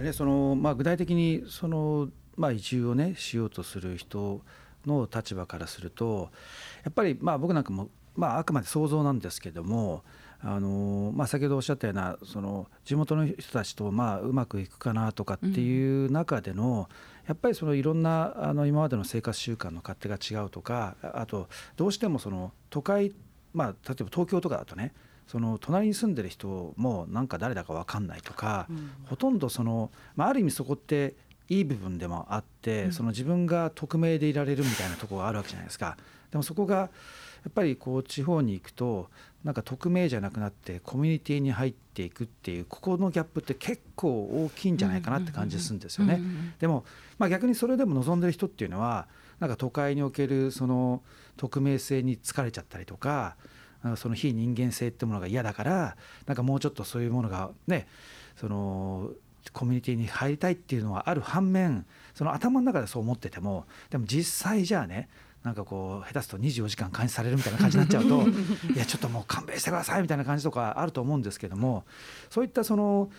でねそのまあ、具体的にその、まあ、移住をねしようとする人の立場からするとやっぱりまあ僕なんかも、まあ、あくまで想像なんですけどもあのまあ、先ほどおっしゃったようなその地元の人たちとまあうまくいくかなとかっていう中での、やっぱりそのいろんなあの今までの生活習慣の勝手が違うとかあとどうしてもその都会、まあ、例えば東京とかだとねその隣に住んでる人もなんか誰だか分かんないとか、うん、ほとんどその、まあ、ある意味そこっていい部分でもあって、うん、その自分が匿名でいられるみたいなところがあるわけじゃないですか。でもそこがやっぱりこう地方に行くとなんか匿名じゃなくなってコミュニティに入っていくっていうここのギャップって結構大きいんじゃないかなって感じするんですよね。でも、まあ、逆にそれでも望んでる人っていうのはなんか都会におけるその匿名性に疲れちゃったりとかその非人間性ってものが嫌だからなんかもうちょっとそういうものがねそのコミュニティに入りたいっていうのはある反面その頭の中でそう思っててもでも実際じゃあねなんかこう下手すと24時間監視されるみたいな感じになっちゃうと いやちょっともう勘弁してくださいみたいな感じとかあると思うんですけどもそういったその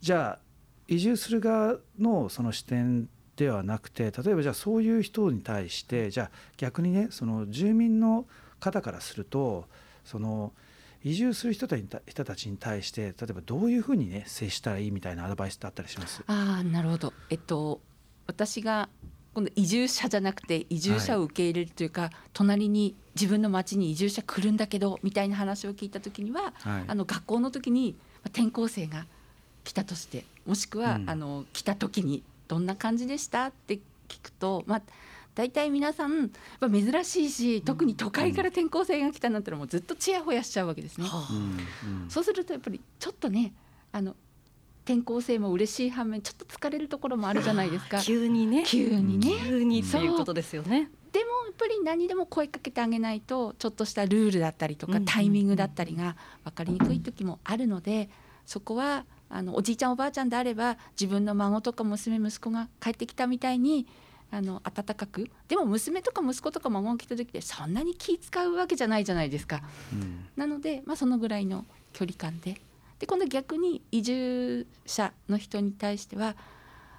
じゃあ移住する側のその視点ではなくて例えばじゃあそういう人に対してじゃあ逆にねその住民の方からするとその移住する人た人たちに対して例えばどういうふうにね接したらいいみたいなアドバイスってあったりします？あなるほど、えっと、私が今度移住者じゃなくて移住者を受け入れるというか、はい、隣に自分の町に移住者来るんだけどみたいな話を聞いた時には、はい、あの学校の時に転校生が来たとしてもしくは、うん、あの来た時にどんな感じでした？って聞くと、まあ、大体皆さん珍しいし特に都会から転校生が来たなんてのもずっとちやほやしちゃうわけですね。うん、そうするとやっぱりちょっとねあの転校生も嬉しい反面ちょっと疲れるところもあるじゃないですか。急にね。急にね。急にっていうことですよね。でもやっぱり何でも声かけてあげないとちょっとしたルールだったりとかタイミングだったりが分かりにくい時もあるのでそこはあのおじいちゃんおばあちゃんであれば自分の孫とか娘息子が帰ってきたみたいにあの温かく。でも娘とか息子とか孫が来た時ってそんなに気使うわけじゃないじゃないですか。うん、なので、まあ、そのぐらいの距離感で。で今度逆に移住者の人に対しては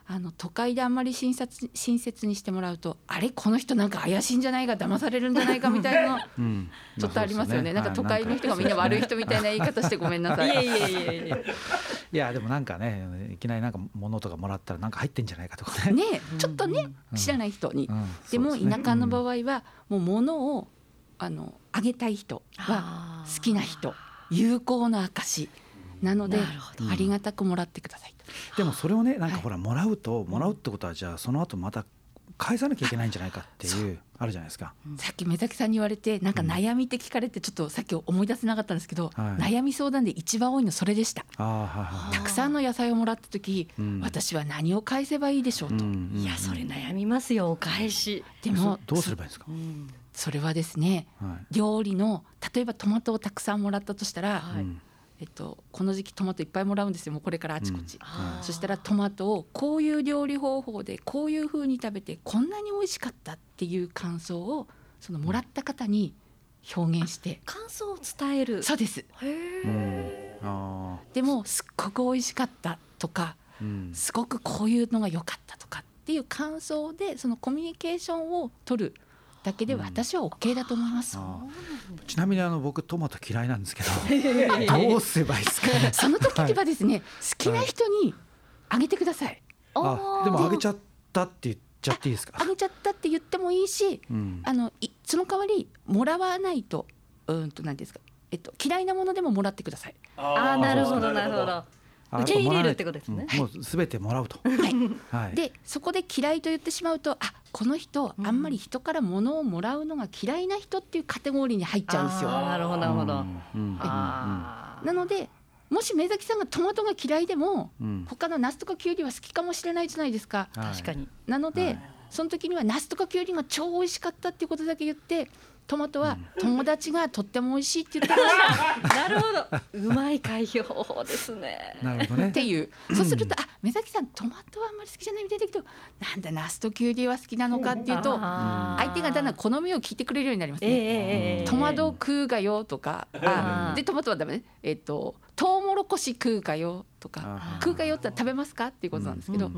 あの都会であんまり親切親切にしてもらうとあれこの人なんか怪しいんじゃないか騙されるんじゃないかみたいなの、うん、ちょっとありますよね,、なんか都会の人がみんな悪い人みたいな言い方してごめんなさい。いやいやいやいやいやでもなんかねいきなりなんか物とかもらったらなんか入ってんじゃないかとかね。ねちょっとね、うん、知らない人に、うん、でも田舎の場合はもう物をあのあげたい人は好きな人。友好の証なのでありがたくもらってくださいでもそれをねなんかほらもらうと、もらうってことはじゃあその後また返さなきゃいけないんじゃないかっていうあるじゃないですか、さっき目崎さんに言われてなんか悩みって聞かれてちょっとさっき思い出せなかったんですけど、悩み相談で一番多いのそれでした。たくさんの野菜をもらった時、私は何を返せばいいでしょうと、いやそれ悩みますよお返し。でもどうすればいいですか、それはですね、料理の例えばトマトをたくさんもらったとしたら、えっと、この時期トマトいっぱいもらうんですよ。もうこれからあちこち、うん、そしたらトマトをこういう料理方法でこういうふうに食べてこんなに美味しかったっていう感想をそのもらった方に表現して、感想を伝える。そうです。へでもすっごく美味しかったとか、うん、すごくこういうのが良かったとかっていう感想でそのコミュニケーションを取るだけで私は OK だと思います、うん、ちなみにあの僕トマト嫌いなんですけど どうすればいいですか、その時にはですね、はい、好きな人にあげてください、あでもあげちゃったって言っちゃっていいですか？あげちゃったって言ってもいいし、うん、あのその代わりもらわないとうんと何ですか？えっと嫌いなものでももらってください。ああなるほどなるほど受け入れるってことですね。もうすべてもらうと。はい。でそこで嫌いと言ってしまうとあこの人あんまり人から物をもらうのが嫌いな人っていうカテゴリーに入っちゃうんですよ。なるほどなるほど。なのでもし目崎さんがトマトが嫌いでも、うん、他のナスとかキュウリは好きかもしれないじゃないですか。確かに。なので、はい、その時にはナスとかキュウリが超美味しかったっていうことだけ言ってトマトは友達がとっても美味しいって言ってまし なるほど。うまい開票方法ですね。なるほどね。たっていう。そうするとあ目崎さんトマトはあんまり好きじゃないみたいだけどなんだナスとキュウリは好きなのかっていうと相手がだんだん好みを聞いてくれるようになりますええね。トマト食うがよとか、あうんでトマトはダメね。えっ、とトウモロコシ食うかよとか、あ食うかよって食べますかっていうことなんですけど、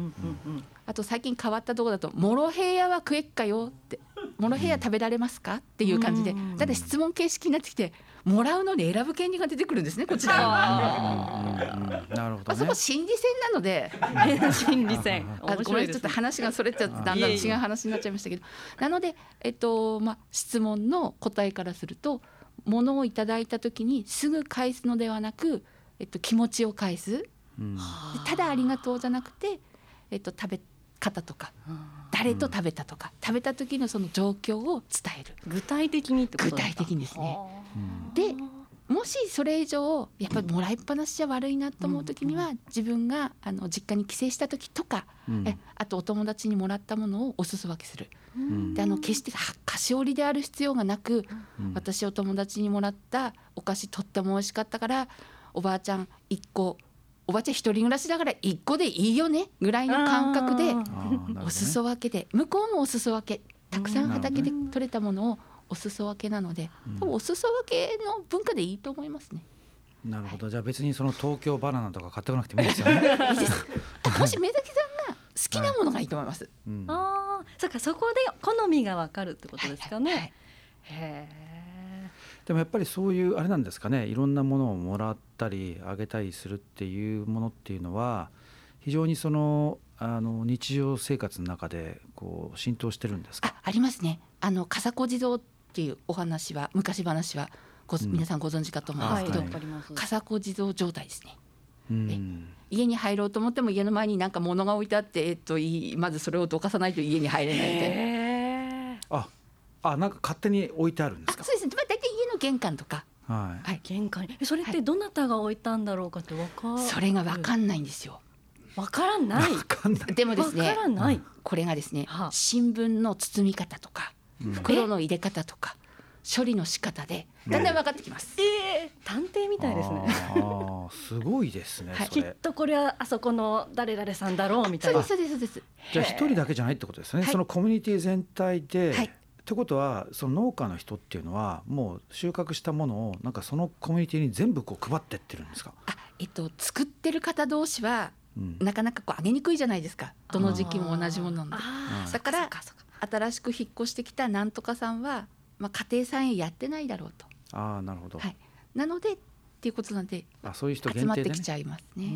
あと最近変わったところだとモロヘイヤは食えっかよって、モロヘイヤ食べられますか？っていう感じで、うん。だって質問形式になってきて、もらうのに選ぶ権利が出てくるんですねこちら。に。あうんうんうんなるほまあ、どね。そこ心理戦なので。ー 心理戦。あごめんちょっと話がそれちゃってだんだん違う話になっちゃいましたけど。なので、えっとまあ、質問の答えからすると物をいただいた時にすぐ返すのではなく、えっと、気持ちを返す。でうん。ただ「ありがとう」じゃなくて、えっと、食べ方とか誰と食べたとか、食べた時のその状況を伝える。具体的に具体的にですね。うんでもしそれ以上やっぱりもらいっぱなしじゃ悪いなと思う時には、自分があの実家に帰省した時とか、うん。えあとお友達にもらったものをお裾分けする。うん。であの決しては菓子折りである必要がなく、うん。私お友達にもらったお菓子とっても美味しかったからおばあちゃん1個おばあちゃん一人暮らしだから1個でいいよねぐらいの感覚でお裾分けで向こうもお裾分けたくさんうん畑で取れたものをお裾分けなので、多分お裾分けの文化でいいと思いますね。なるほど。じゃあ別にその東京バナナとか買ってこなくてもいいですよね。いいですもし目崎さんが好きなものがいいと思います。うん。ああ、そっかそこで好みがわかるってことですかね。はいはいへでもやっぱりそういうあれなんですかね。いろんなものをもらったりあげたりするっていうものっていうのは非常にそのあの日常生活の中でこう浸透してるんですか？あありますね。あの笠子地蔵っていうお話は昔話はご、うん。皆さんご存知かと思うんですけど、わかります。笠子地蔵状態ですね。うん。家に入ろうと思っても家の前になんか物が置いてあって、えっと、いいまずそれをどかさないと家に入れないみたいな。ああなんか勝手に置いてあるんですか？あそうですね、まあ、大玄関とか、はいはい、玄関それってどなたが置いたんだろうかってわかる？それが分かんないんですよ。わからない？わかんないでもですねわからない。これがですね、はあ新聞の包み方とかうん袋の入れ方とか処理の仕方でだんだん分かってきます。ええ探偵みたいですね。あーすごいですね、はいきっとこれはあそこの誰々さんだろうみたいうなそです。そうですそうです。じゃあ一人だけじゃないってことですね、はいそのコミュニティ全体で、はいってことはその農家の人っていうのはもう収穫したものをなんかそのコミュニティに全部こう配ってってるんですか、あえっと作ってる方同士はうん。なかなかこう上げにくいじゃないですか。どの時期も同じものなんで。だから新しく引っ越してきたなんとかさんは、まあ、家庭菜園やってないだろうと。ああなるほど、はい、なのでっていうことなんであそういう人集限定でね。まってきちゃいますね。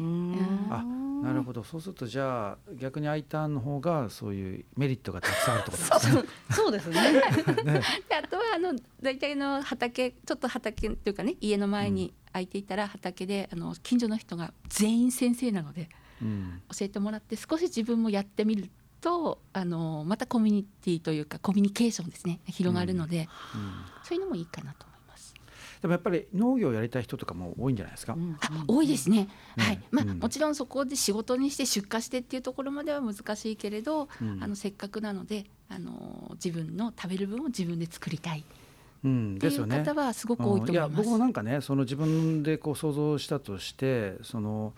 あなるほど。そうするとじゃあ逆に I ターンの方がそういうメリットがたくさんあるってことですね。そうですね。ね。であとはあの大体の畑ちょっと畑っていうかね家の前に空いていたら畑であの近所の人が全員先生なのでうん。教えてもらって少し自分もやってみるとあのまたコミュニティというかコミュニケーションですね広がるので、うん。そういうのもいいかなと。でもやっぱり農業をやりたい人とかも多いんじゃないですか、うん。あ多いですね、うん。はい。まあ、うん。もちろんそこで仕事にして出荷してっていうところまでは難しいけれど、うん。あのせっかくなのであの自分の食べる分を自分で作りたい。っうん、ていうですよね。方はすごく多いと思います。うん。や僕もなんかねその自分でこう想像したとしてその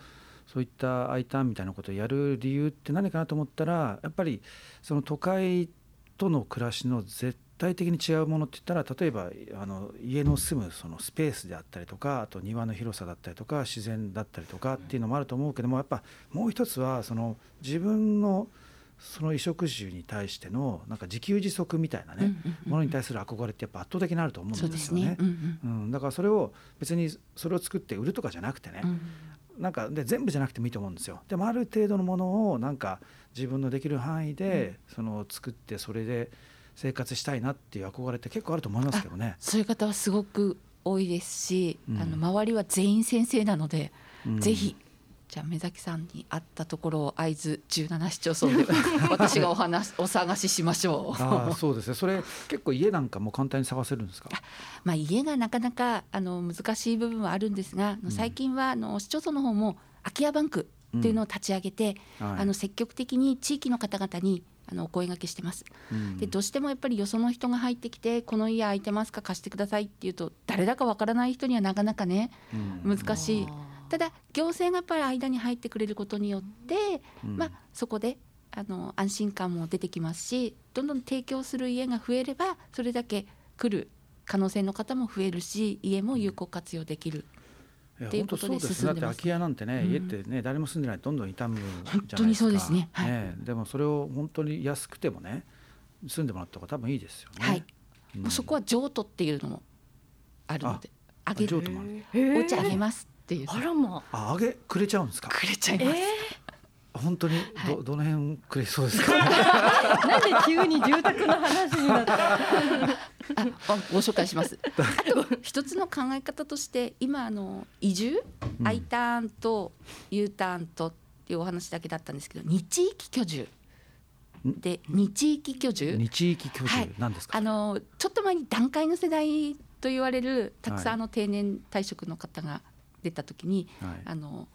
そういった I ターンみたいなことをやる理由って何かなと思ったらやっぱりその都会との暮らしの絶対的に違うものって言ったら例えばあの家の住むそのスペースであったりとかあと庭の広さだったりとか自然だったりとかっていうのもあると思うけどもやっぱもう一つはその自分のその衣食住に対してのなんか自給自足みたいなね、ものに対する憧れってやっぱ圧倒的にあると思うんですすね。。うんうん、だからそれを別にそれを作って売るとかじゃなくてね、なんかで全部じゃなくてもいいと思うんですよ。でもある程度のものをなんか自分のできる範囲でその作ってそれで生活したいなっていう憧れって結構あると思いますけどね。そういう方はすごく多いですし、うん。あの周りは全員先生なので、うん。ぜひじゃあ目崎さんに会ったところを会津17市町村で私がお話 お探ししましょう。ああそうですね。それ結構家なんかも簡単に探せるんですか？まあ家がなかなかあの難しい部分はあるんですが、最近はあの市町村の方も空き家バンクっていうのを立ち上げて、はい。あの積極的に地域の方々にあのお声掛けしてます。うんでどうしてもやっぱりよその人が入ってきて「この家空いてますか？貸してください」って言うと誰だかわからない人にはなかなかねうん難しい。ただ行政がやっぱり間に入ってくれることによって、うんまあ、そこであの安心感も出てきますしどんどん提供する家が増えればそれだけ来る可能性の方も増えるし家も有効活用できる。いやっていうことで本当そうです進んでますだって空き家なんてね、うん。家ってね誰も住んでない。とどんどん傷むじゃないですか。本当にそうですね。はい。ねでもそれを本当に安くてもね住んでもらった方が多分いいですよね。はい。うん。もうそこは譲渡っていうのもあるのであげる譲渡もある。お家あげますっていう。あらまあ。あげくれちゃうんですか？くれちゃいます。本当にど、はい。どの辺くれそうですか？なんで急に住宅の話になった？あご紹介します。あと一つの考え方として今あの移住、うん。I ターンと U ターンとっていうお話だけだったんですけど二地域居住。で二地域居住？二地域居はい。住なんですか？あのちょっと前に段階の世代と言われるたくさんの定年退職の方が出た時に、はい。あの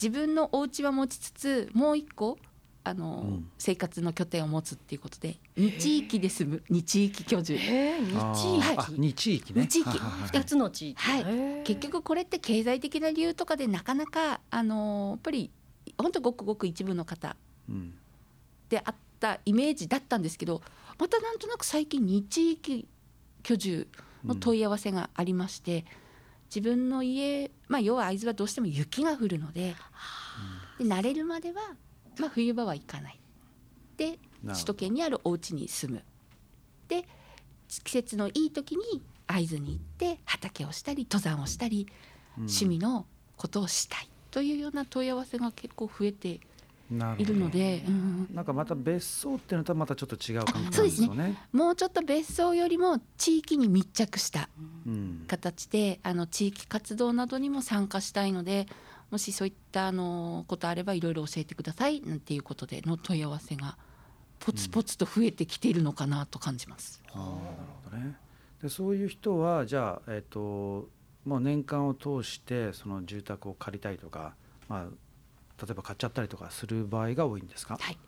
自分のお家は持ちつつもう一個あの、うん。生活の拠点を持つっていうことで二地域で住む。二地域居住。えー、あ二地ー。あ二地域ね。二地域。つの地域。はい。結局これって経済的な理由とかでなかなかあのやっぱり本当ごくごく一部の方うん。であったイメージだったんですけどまたなんとなく最近二地域居住の問い合わせがありまして、自分の家、まあ、要は会津はどうしても雪が降るのでで慣れるまでは、まあ、冬場は行かない。で首都圏にあるお家に住む。で季節のいい時に会津に行って畑をしたり登山をしたり、うん。趣味のことをしたいというような問い合わせが結構増えていなるので、うんなんかまた別荘っていうのとはまたちょっと違う感じなんでそうですねすよね。もうちょっと別荘よりも地域に密着したうん形であの地域活動などにも参加したいのでもしそういったあのことあればいろいろ教えてくださいなんていうことでの問い合わせがポツポツと増えてきているのかなと感じます。あーなるほどね。でそういう人はじゃあえっ、ともう年間を通してその住宅を借りたいとか、まあ例えば買っちゃったりとかする場合が多いんですか？はい、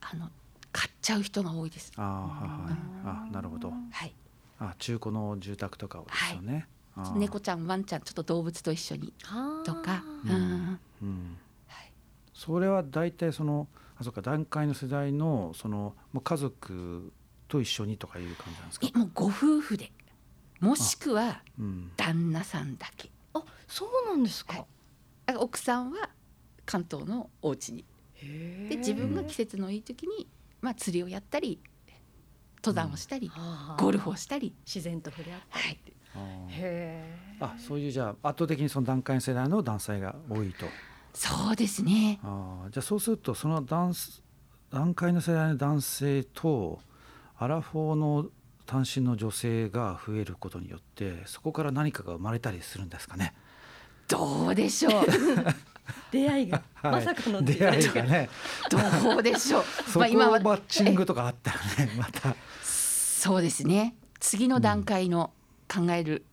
あの買っちゃう人が多いです。あーはいはい。あなるほど。はい、あ中古の住宅とかをですよね。あー猫ちゃんワンちゃんちょっと動物と一緒にはあとか、ううんんうん。はいそれは大体そのあそうか段階の世代のそのもう家族と一緒にとかいう感じなんですか？え。もうご夫婦でもしくはうん。旦那さんだけあ、そうなんですか。はいだから奥さんは関東のお家に。で自分が季節のいい時に、まあ、釣りをやったり登山をしたり、はあ。ゴルフをしたり、自然と触れ合ったはい、あそういうじゃあ圧倒的にその段階の世代の男性が多いと。そうですね。あー。じゃあそうするとその段す段階の世代の男性とアラフォーの単身の女性が増えることによってそこから何かが生まれたりするんですかね。どうでしょう 出会いが、はい。まさかの出会いがね。どうでしょう。そこをはマッチングとかあったらねまた。そうですね。次の段階の考える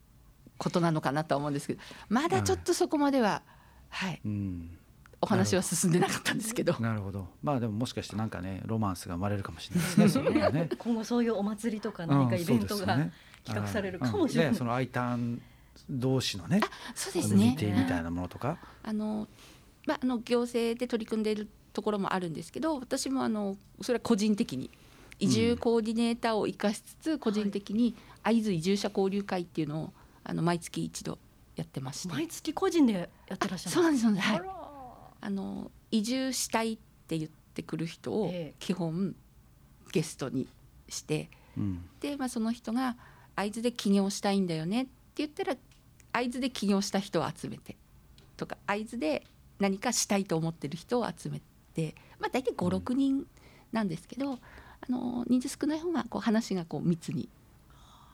ことなのかなとは思うんですけどまだちょっとそこまでは、はい、うん。お話は進んでなかったんですけど。なるほど。まあでももしかしてなんかねロマンスが生まれるかもしれないですね。ね。今後そういうお祭りとか何かイベントが企画されるかもしれない。うんねその I ターン同士のねそうですね。ティみたいなものとか？あの、まあ、あの行政で取り組んでいるところもあるんですけど私もあのそれは個人的に。移住コーディネーターを生かしつつ個人的に会津移住者交流会っていうのをあの毎月一度やってまして。毎月個人でやってらっしゃる。そうなんですそうなんです、はい。あ、の移住したいって言ってくる人をええ。基本ゲストにして。うん。で、まあ、その人が会津で起業したいんだよねって言ったら会津で起業した人を集めてとか会津で何かしたいと思ってる人を集めて、まあ、大体56人なんですけど、あの人数少ない方がこう話がこう密に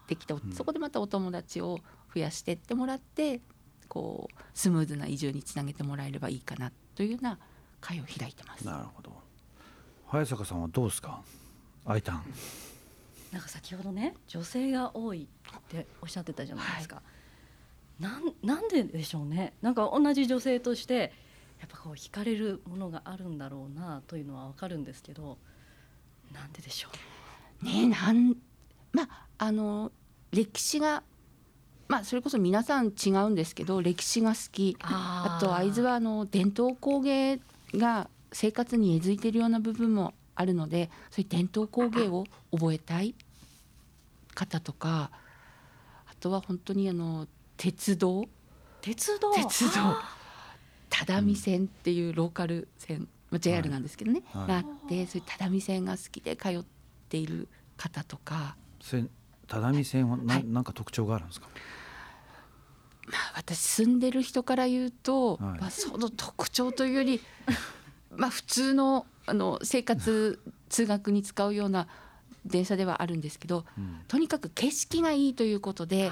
できて、んそこでまたお友達を増やしてってもらってこうスムーズな移住につなげてもらえればいいかなというような会を開いてます。なるほど。早坂さんはどうですか？アイタン。なんか先ほどね女性が多いっておっしゃってたじゃないですか、なんなんででしょうね。なんか同じ女性としてやっぱこう惹かれるものがあるんだろうなというのはわかるんですけどなんででしょう。ねなんまああの歴史がまあそれこそ皆さん違うんですけど歴史が好き。あと会津はあの伝統工芸が生活に根付いているような部分もあるのでそういう伝統工芸を覚えたい方とかあとは本当にあの鉄道。鉄道。鉄道。只見線っていうローカル線、まあ、JR なんですけどね、はい。があってそういう只見線が好きで通っている方とか、只見線はな,、はい。なんか特徴があるんですか？まあ、私住んでる人から言うと、はい。まあ、その特徴というよりまあ普通のあの生活通学に使うような電車ではあるんですけどうん。とにかく景色がいいということで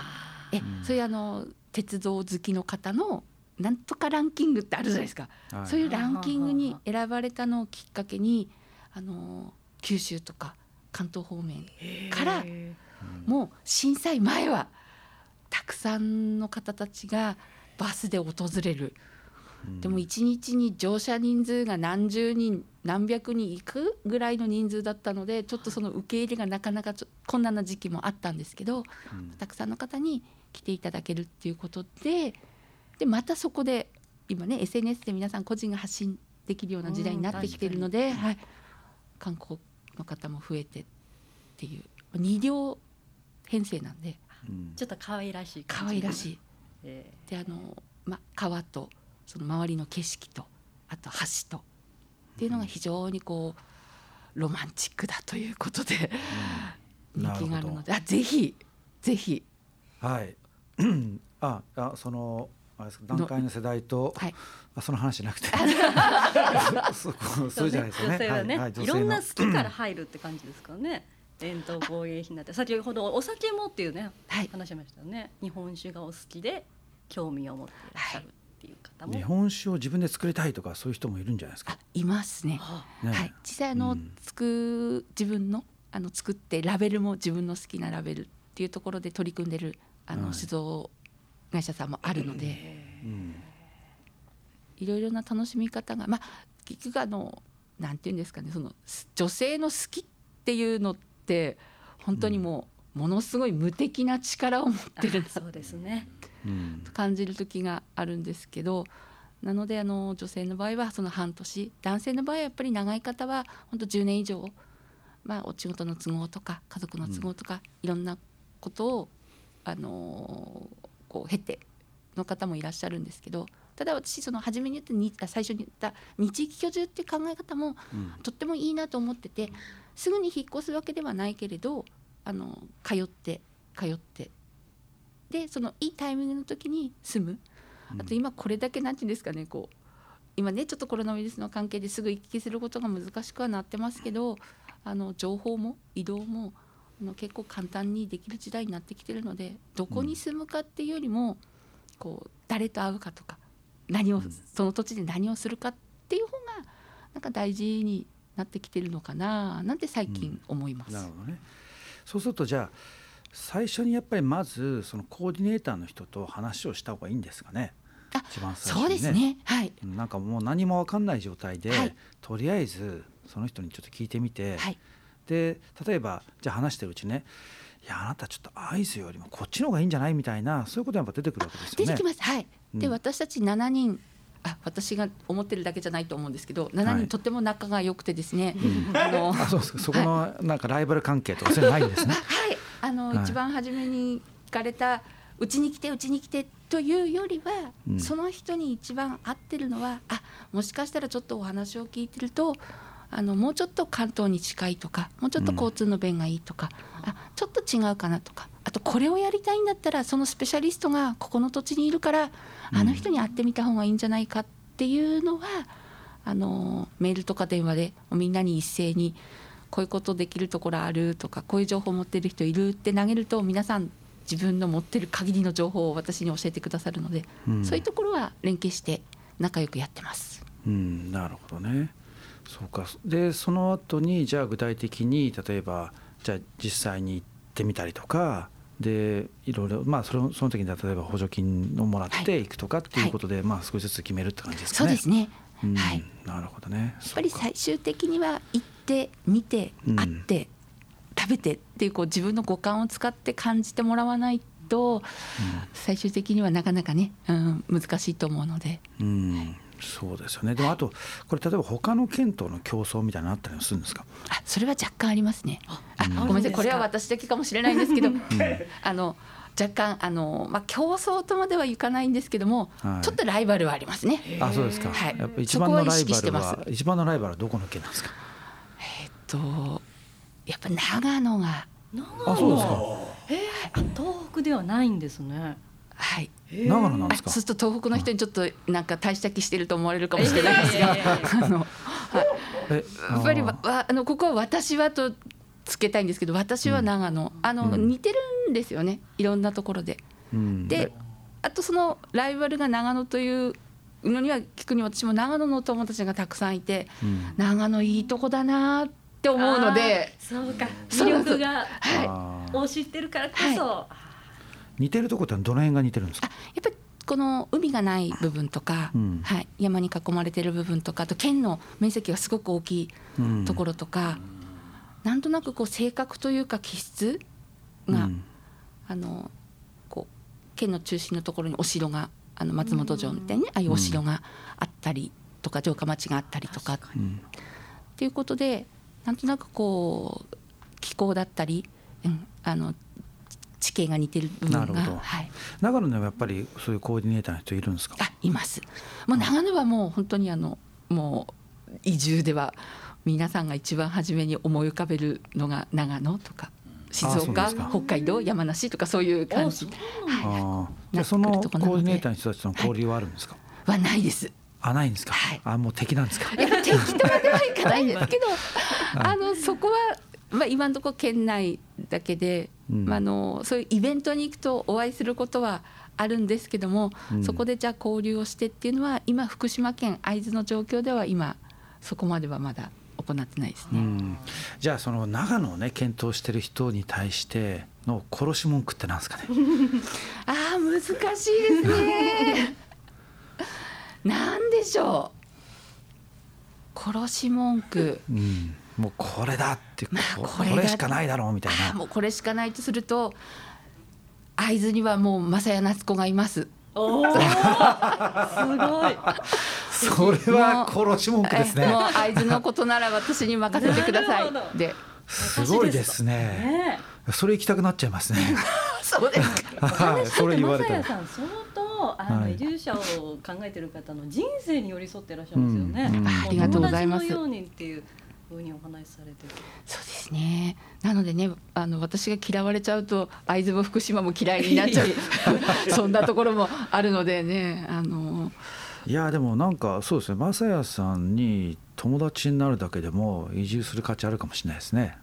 えうんそういうあの鉄道好きの方のなんとかランキングってあるじゃないですか、はい。そういうランキングに選ばれたのをきっかけにあの九州とか関東方面からへもう震災前はたくさんの方たちがバスで訪れる、うんでも一日に乗車人数が何十人何百人いくぐらいの人数だったのでちょっとその受け入れがなかなかちょ困難な時期もあったんですけどうんたくさんの方に来ていただけるっていうことででまたそこで今ね SNS で皆さん個人が発信できるような時代になってきているので、はい、観光の方も増えてっていう2両編成なんでうん。ちょっと可愛らしい可愛らしい、い。え。であの、ま、川とその周りの景色とあと橋とっていうのが非常にこうロマンチックだということでうん。人気があるのであぜひぜひ。どはい。ああそのあれですか段階の世代と、はい。あその話じゃなくて。そ そこそうじゃないですよね。女性はね、はいはいいろんな好きから入るって感じですからね。伝統工芸品だって先ほどお酒もっていうねはい。話しましたよね。日本酒がお好きで興味を持っていらっしゃるっていう方も、日本酒を自分で作りたいとかそういう人もいるんじゃないですか？あ。いますね。はねはい、実際あの、うん。つく自分のあの作ってラベルも自分の好きなラベルっていうところで取り組んでるあの、はい。酒造会社さんもあるので。うん。いろいろな楽しみ方がまあ結局あのなんていうんですかねそのす女性の好きっていうのって本当にもうものすごい無敵な力を持ってるそうですね感じる時があるんですけどなのであの女性の場合はその半年男性の場合はやっぱり長い方は本当10年以上、まあ、お仕事の都合とか家族の都合とか、いろんなことを、あのーこう経ての方もいらっしゃるんですけどただ私その初めに言った最初に言った日域居住っていう考え方もうん。とってもいいなと思っててすぐに引っ越すわけではないけれどあの通って通ってでそのいいタイミングの時に住むあと今これだけなんていうんですかねこう今ねちょっとコロナウイルスの関係ですぐ行き来することが難しくはなってますけどあの情報も移動もあの結構簡単にできる時代になってきてるのでどこに住むかっていうよりもこう誰と会うかとか何をうんその土地で何をするかっていう方がなんか大事になってきてるのかななんて最近思います。なるほどね。そうするとじゃあ最初にやっぱりまずそのコーディネーターの人と話をした方がいいんですかね。あ一番最初そうにですね。はい。うんなんかもう何も分かんない状態で、はいとりあえずその人にちょっと聞いてみて、はい。で例えばじゃあ話してるうちねいやあなたちょっと合図よりもこっちの方がいいんじゃないみたいなそういうことがやっぱ出てくるわけですよね。出てきます。はい。で、うん私たち7人。あ私が思ってるだけじゃないと思うんですけど7はい人とっても仲が良くてですね、うんあのあそうですかそこのなんかライバル関係とかそういうのないんですね。はい、あの、はい。一番初めに聞かれた「うちに来てうちに来て」というよりは、うん。その人に一番合ってるのはあもしかしたらちょっとお話を聞いてるとあのもうちょっと関東に近いとかもうちょっと交通の便がいいとか、あちょっと違うかなとかあとこれをやりたいんだったらそのスペシャリストがここの土地にいるからあの人に会ってみた方がいいんじゃないかっていうのは、あのメールとか電話でみんなに一斉にこういうことできるところあるとかこういう情報持ってる人いるって投げると皆さん自分の持ってる限りの情報を私に教えてくださるので、うんそういうところは連携して仲良くやってます。うん、なるほどね。そうか。で、その後にじゃあ具体的に例えばじゃあ実際に行ってみたりとか、でいろいろまあそれをその時に例えば補助金をもらっていくとかっていうことで、まあ少しずつ決めるって感じですかね。そうですね。うんはい。やなるほどね。っぱり最終的には行って見てうん。会って、食べてっていうこう自分の五感を使って感じてもらわないと最終的にはなかなかね、うん、難しいと思うので。うん。そうですよね。でもあとこれ例えば他の県との競争みたいなのあったりもするんですか？あそれは若干ありますね。あうん。ごめんなさい。これは私だけかもしれないんですけど、あの若干あの、まあ、競争とまではいかないんですけども、はい。ちょっとライバルはありますね。あそうですか、はい。やっぱ一番のライバルは一番のライバルはどこの県なんですか？とやっぱ長野が。あそうですか。あ東北ではないんですね。はい。長野なんですか？あそうすると東北の人にちょっとなんか大した気してると思われるかもしれないですが、あの、はい、えやっぱりわわあのここは私はとつけたいんですけど、私は長野、あの、うん。似てるんですよね。いろんなところで。うん。で、あとそのライバルが長野というのには聞くに私も長野の友達がたくさんいて、うん。長野いいとこだなって思うので、そうか。魅力がを知ってるからこそ、似てるとこってどの辺が似てるんですか？あやっぱりこの海がない部分とか、うん。はい、山に囲まれてる部分とかあと県の面積がすごく大きいうんところとか、なんとなくこう性格というか気質が、うん。あのこう県の中心のところにお城があの松本城みたいにねああいうお城があったりとか城下町があったりとか。っうん。ていうことでなんとなくこう気候だったり、うん、あの地形が似てる部分がなるほど。はい、長野にはやっぱりそういうコーディネーターの人いるんですか？あいます。もう長野はもう本当にあのもう移住では皆さんが一番初めに思い浮かべるのが長野とか静岡北海道山梨とかそういう感じ。あー。じゃあそのコとこなので。ーディネーターの人たちとの交流はあるんですか、はないです。あないんですか、はい。あもう敵なんですか？いや敵とまではいかないんですけど、あのそこはまあ今のところ県内だけで、うん。まああのそういうイベントに行くとお会いすることはあるんですけども、うん。そこでじゃあ交流をしてっていうのは今福島県会津の状況では今そこまではまだ行ってないですね。うん、じゃあその長野をね検討してる人に対しての殺し文句ってなんですかね？ああ難しいですね。なんでしょう。殺し文句。うん、もうこれだって、まあここれだこれしかないだろうみたいな。もうこれしかないとすると会津にはもう正谷夏子がいます。おおすごい。それは殺し文句ですね。えもう会津のことなら私に任せてください。で、すごいですね。ねそれ行きたくなっちゃいますね。そうです。か。はいそれ言われたら。相当あの、はい移住者を考えてる方の人生に寄り添ってらっしゃいますよね。うんうん。もありがとうございます。友達のようにっていうふうにお話しされてる。そうですね。なのでね、あの私が嫌われちゃうと会津も福島も嫌いになっちゃう。そんなところもあるのでね、あのいやでもなんかそうですね。正也さんに友達になるだけでも移住する価値あるかもしれないですね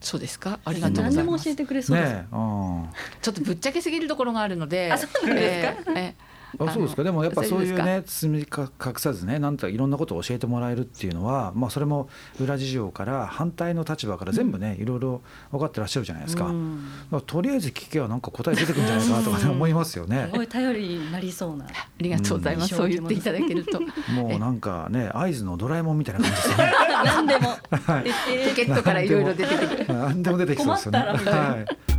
そうですか？ありがとうございます何でも教え。てくれそうです。ねちょっとぶっちゃけすぎるところがあるので、あそうなんですか？ええええあそうですか。でもやっぱそういうね包みか隠さずねなんとかいろんなことを教えてもらえるっていうのは、まあ、それも裏事情から反対の立場から全部ね、いろいろ分かってらっしゃるじゃないですか,、とりあえず聞けばなんか答え出てくるんじゃないかなとかねうん。思いますよね。すごい頼りになりそうな。ありがとうございます。うんそう言っていただけると。もうなんかね 合図のドラえもんみたいな感じですよね。何でも。え ポケットからいろいろ出てくる。何でも出てきそうですよね。はい